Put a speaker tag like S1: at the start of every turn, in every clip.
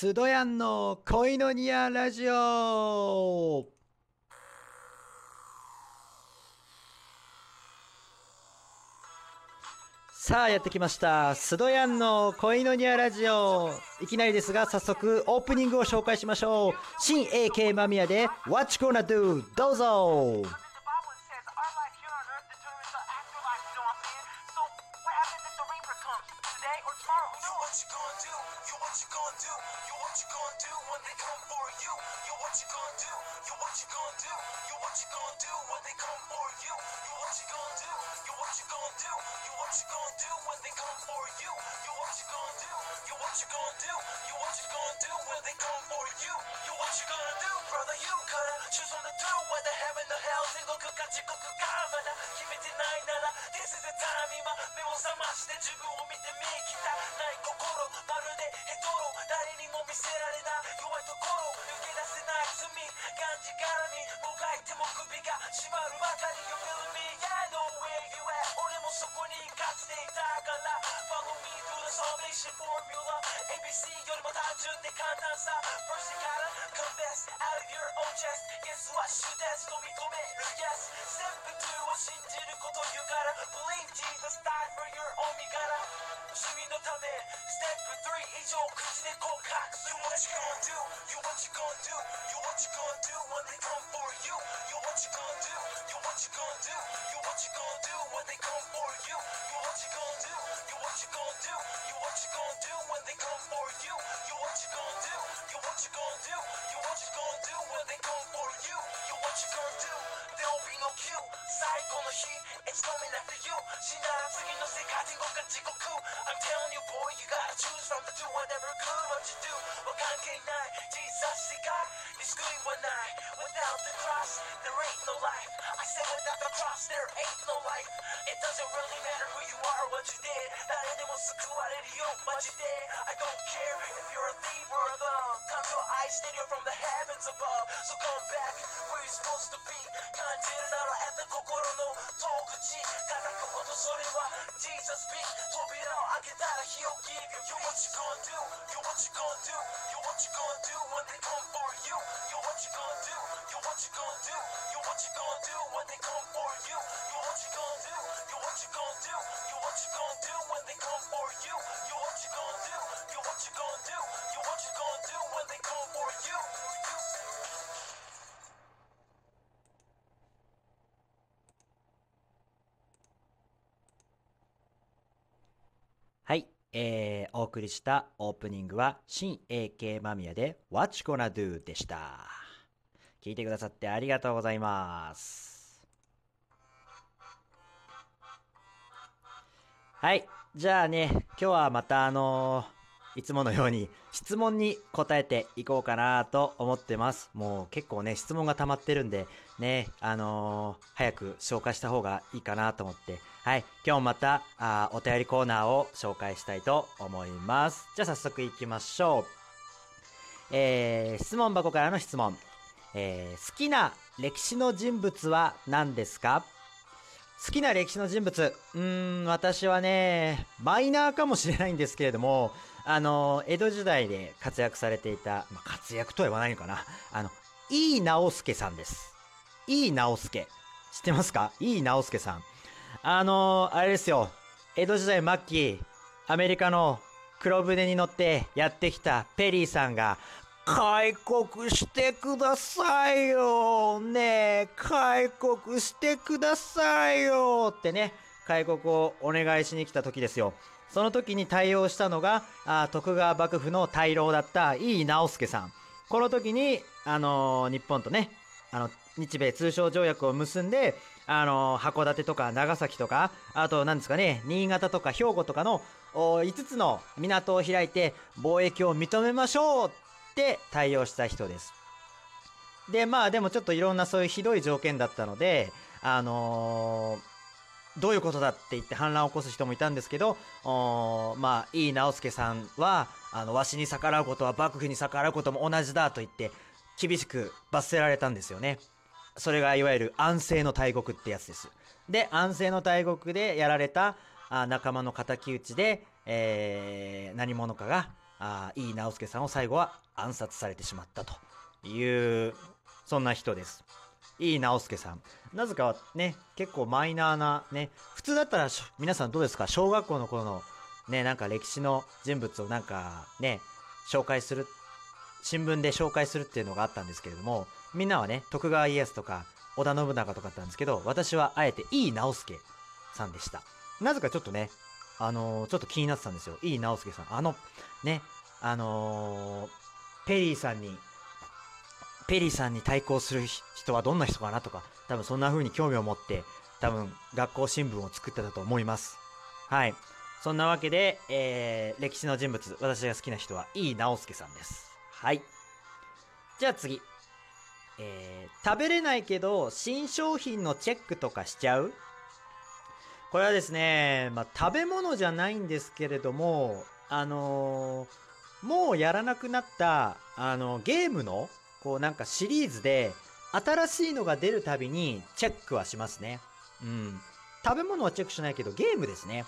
S1: スドヤンの恋のニアラジオ。さあやってきました。スドヤンの恋のニアラジオ。いきなりですが早速オープニングを紹介しましょう。新 AK マミヤで What You Gonna Do? どうぞ
S2: The Bible says our life here on earth determines the afterlife, you know what I'm saying? So what happens if the reaper comes? Today or tomorrow?
S3: You what you gonna do? You what you gonna do? You what you gonna do when they come for you? You what you gonna do? You what you gonna do? You what you gonna do when they come for you? You what you gonna do? You what you gonna do? You what you gonna do when they come for you? You what you gonna do? You what you gonna do? You what you gonna do when they come for you? You what you gonna do, brother? You gotta choose on the two whether heaven or hell. 天国か地獄かまだ決めてないなら This is the time 今目を覚まして自分を見てみきたない心まるでヘドロ誰にも見せられない弱いところ抜け出せない罪がんじがらみもがいても首が締まるばかり You feel me? Yeah, know where you at 俺もそこにかつていたから Follow me through the salvation formula ABC よりも単純で簡単さ First you gotta confess out of your own chest Guess what? Shoot that と認める Yes Step 2を信じること You gotta believe Jesus died for your own 身柄 귀놓다네 Step three 이제 오크진의 공각 You what you gonna do You what you gonna do You what you gonna do When they come for you You what you gonna do You what you gonna do You what you gonna do When they come for you You what you gonna do You what you gonna do You what you gonna do When they come for you You what you gonna do You what you gonna do You what you gonna do When they come for you You what you gonna do? There'll be no cue 最後の日 It's coming after you 死んだら次の世界天国か地獄 I'm telling you boy you gotta choose from the two whatever good what you do は関係ない Jesus 世界に救いはない Without the cross there ain't no life I said without the cross there ain't no life It doesn't really matter who you are or what you did 誰でも救われるよマジで I don't care if you're a thief or a thug 神を愛してるよ from the heavens above So come back where you're supposed to be 感じるなら at the 心の戸口叩く音それは Jesus speak 扉を開けたら He'll give you You what you gonna do You what you gonna do You what you gonna do when they come for you You what you gonna do You what you gonna do You what you gonna do when they come for you You what you gonna do You what you gonna do You what you gonna do when they come for you You what you gonna do You what you gonna do You what you gonna do when they come for you
S1: えー、お送りしたオープニングは新 AK マミヤで What You Gonna Do でした。聞いてくださってありがとうございます。はい。じゃあね今日はまたあのーいつものように質問に答えていこうかなと思ってます。もう結構ね質問が溜まってるんでねあのー早く紹介した方がいいかなと思って。はい今日またあお便りコーナーを紹介したいと思います。じゃあ早速いきましょう。えー質問箱からの質問、えー好きな歴史の人物は何ですか？好きな歴史の人物。うーん私はねマイナーかもしれないんですけれどもあの江戸時代で活躍されていた、まあ、活躍とは言わないのかな。あの井伊直弼さんです。井伊直弼。知ってますか？井伊直弼さん。あのあれですよ。江戸時代末期アメリカの黒船に乗ってやってきたペリーさんが開国してくださいよ。え開国してくださいよ。ってね開国をお願いしに来た時ですよ。その時に対応したのがあ徳川幕府の大老だった井伊直弼さん。この時に、あのー日本とねあの日米通商条約を結んで、あのー函館とか長崎とかあと何ですかね新潟とか兵庫とかの5つの港を開いて貿易を認めましょうって対応した人です。でまあでもちょっといろんなそういうひどい条件だったのであのーどういうことだって言って反乱を起こす人もいたんですけどおまあ井伊直弼さんはあのわしに逆らうことは幕府に逆らうことも同じだと言って厳しく罰せられたんですよね。それがいわゆる安政の大国ってやつです。で安政の大国でやられたあ仲間の敵討ちで、えー何者かがあー井伊直輔さんを最後は暗殺されてしまったというそんな人です。井伊直輔さん。なぜかね結構マイナーなね普通だったら皆さんどうですか？小学校の頃のねなんか歴史の人物をなんかね紹介する新聞で紹介するっていうのがあったんですけれどもみんなはね徳川家康とか織田信長とかだったんですけど私はあえて井伊直輔さんでした。なぜかちょっとねあのーちょっと気になってたんですよ。井伊直輔さん。あのねあのーペリーさんにペリーさんに対抗する人はどんな人かなとか多分そんな風に興味を持って多分学校新聞を作ってたと思います。はい。そんなわけで、えー歴史の人物私が好きな人は井伊直輔さんです。はい。じゃあ次。えー食べれないけど新商品のチェックとかしちゃう？これはですね、まあ、食べ物じゃないんですけれどもあのーもうやらなくなったあのゲームのこうなんかシリーズで新しいのが出るたびにチェックはしますね。うん。食べ物はチェックしないけどゲームですね。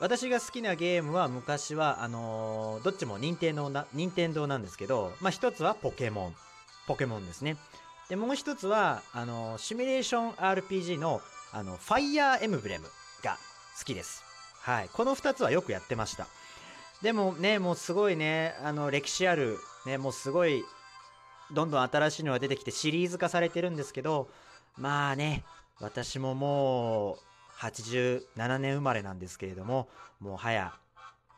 S1: 私が好きなゲームは昔はあのーどっちも任天堂な任天堂なんですけどまあ一つはポケモン。ポケモンですね。でもう一つはあのーシミュレーション RPG のあのファイヤーエムブレムが好きです。はい。この2つはよくやってました。でもねもうすごいねあの歴史あるねもうすごいどんどん新しいのが出てきてシリーズ化されてるんですけどまあね私ももう87年生まれなんですけれどももう早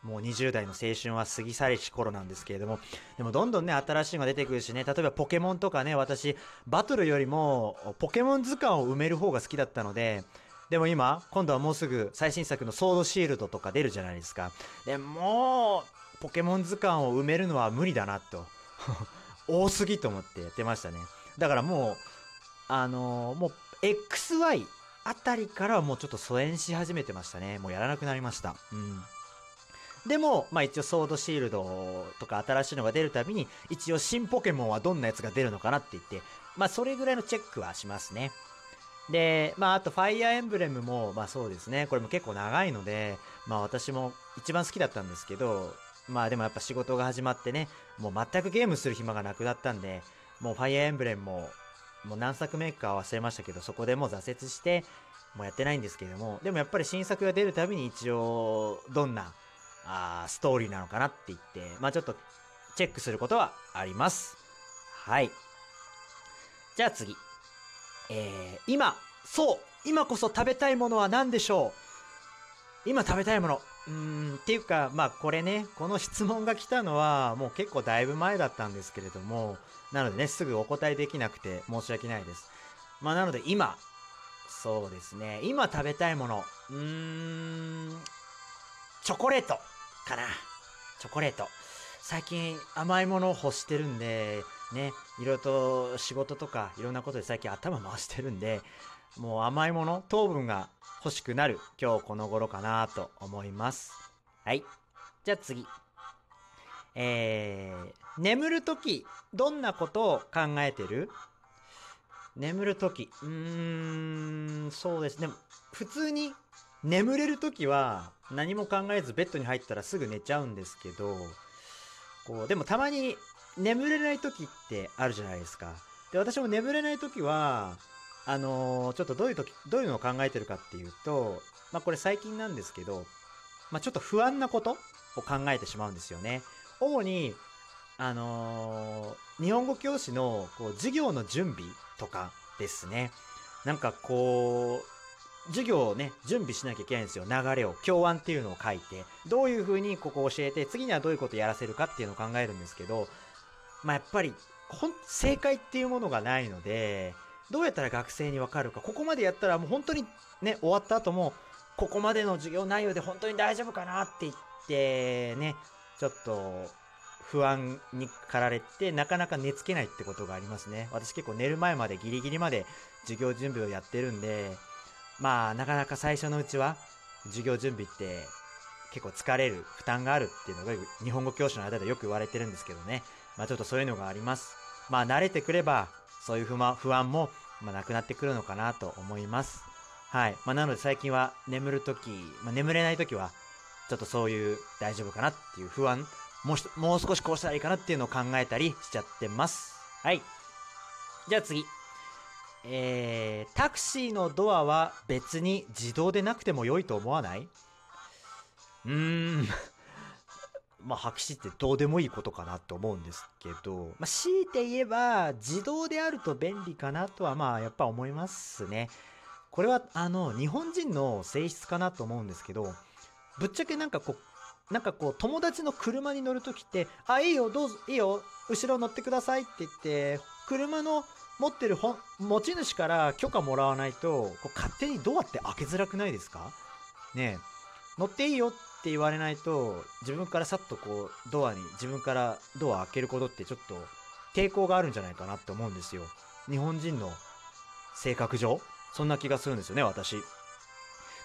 S1: もう20代の青春は過ぎ去りし頃なんですけれどもでもどんどんね新しいのが出てくるしね例えばポケモンとかね私バトルよりもポケモン図鑑を埋める方が好きだったのででも今今度はもうすぐ最新作のソードシールドとか出るじゃないですか。でもうポケモン図鑑を埋めるのは無理だなと。多すぎと思ってやってましたね。だからもうあのーもう XY あたりからはもうちょっと疎遠し始めてましたね。もうやらなくなりました。うん。でも、まあ一応ソードシールドとか新しいのが出るたびに、一応新ポケモンはどんなやつが出るのかなって言って、まあそれぐらいのチェックはしますね。で、まああとファイアーエンブレムも、まあそうですね、これも結構長いので、まあ私も一番好きだったんですけど、まあでもやっぱ仕事が始まってね、もう全くゲームする暇がなくなったんで、もうファイアーエンブレムも、もう何作目か忘れましたけど、そこでもう挫折して、もうやってないんですけれども、でもやっぱり新作が出るたびに一応、どんな、あストーリーなのかなって言って、まあちょっとチェックすることはあります。はい。じゃあ次。えー、今、そう今こそ食べたいものは何でしょう？今食べたいもの。うん、っていうか、まあこれね、この質問が来たのはもう結構だいぶ前だったんですけれども、なのでね、すぐお答えできなくて申し訳ないです。まあなので今、そうですね、今食べたいもの。うーん、チョコレートかな。チョコレート。最近甘いものを欲してるんで、ね、いろいろと仕事とかいろんなことで最近頭回してるんで、もう甘いもの、糖分が欲しくなる今日この頃かなと思います。はい。じゃあ次。えー、眠るとき、どんなことを考えてる？眠るとき、うーん、そうですね。普通に眠れるときは何も考えずベッドに入ったらすぐ寝ちゃうんですけど、こう、でもたまに眠れないときってあるじゃないですか。で、私も眠れないときは、あのちょっとどういうとき、どういうのを考えてるかっていうと、まあこれ最近なんですけど、まあちょっと不安なことを考えてしまうんですよね。主に、あのー日本語教師のこう授業の準備とかですね。なんかこう、授業をね、準備しなきゃいけないんですよ。流れを。教案っていうのを書いて、どういう風にここを教えて、次にはどういうことやらせるかっていうのを考えるんですけど、まあやっぱり、ほん、正解っていうものがないので、どうやったら学生にわかるか、ここまでやったらもう本当にね、終わった後も、ここまでの授業内容で本当に大丈夫かなって言って、ね、ちょっと不安に駆られて、なかなか寝つけないってことがありますね。私結構寝る前までギリギリまで授業準備をやってるんで、まあなかなか最初のうちは授業準備って結構疲れる、負担があるっていうのが日本語教師の間でよく言われてるんですけどね。まあちょっとそういうのがあります。まあ慣れてくれば、そういう不満不安も、まあ、なくなってくるのかなと思います。はい。まあなので最近は眠るとき、まあ眠れないときは、ちょっとそういう大丈夫かなっていう不安もうもう少しこうしたらいいかなっていうのを考えたりしちゃってます。はい。じゃあ次。えー、タクシーのドアは別に自動でなくても良いと思わない？うーんまあ白紙ってどうでもいいことかなと思うんですけど、まあ、強いて言えば自動であると便利かなとはまあやっぱ思いますね。これはあの日本人の性質かなと思うんですけどぶっちゃけなんかこうなんかこう友達の車に乗るときって「あいいよどうぞいいよ後ろ乗ってください」って言って車の持ってる持ち主から許可もらわないとこう勝手にドアって開けづらくないですか？ね乗っていいよって言われないと自分からさっとこうドアに自分からドア開けることってちょっと抵抗があるんじゃないかなって思うんですよ。日本人の性格上そんな気がするんですよね私。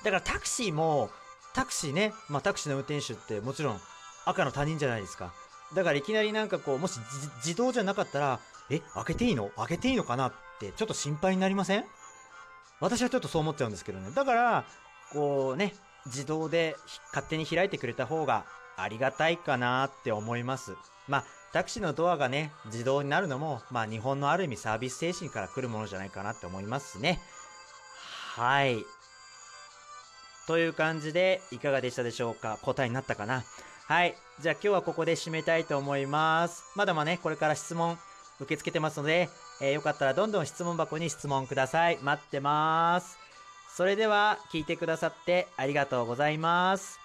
S1: だからタクシーもタクシーね、まあ、タクシーの運転手ってもちろん赤の他人じゃないですか。だからいきなりなんかこうもし自動じゃなかったらえ開けていいの？開けていいのかなってちょっと心配になりません？私はちょっとそう思っちゃうんですけどね。だからこうね自動で勝手に開いてくれた方がありがたいかなって思います。まあタクシーのドアがね自動になるのもまあ日本のある意味サービス精神から来るものじゃないかなって思いますね。はい。という感じでいかがでしたでしょうか？答えになったかな？はい。じゃあ今日はここで締めたいと思います。まだまだねこれから質問受け付けてますので、えーよかったらどんどん質問箱に質問ください。待ってます。それでは聞いてくださってありがとうございます。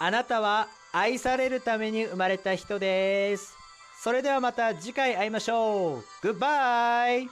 S1: あなたは愛されるために生まれた人です。それではまた次回会いましょう。グッバイ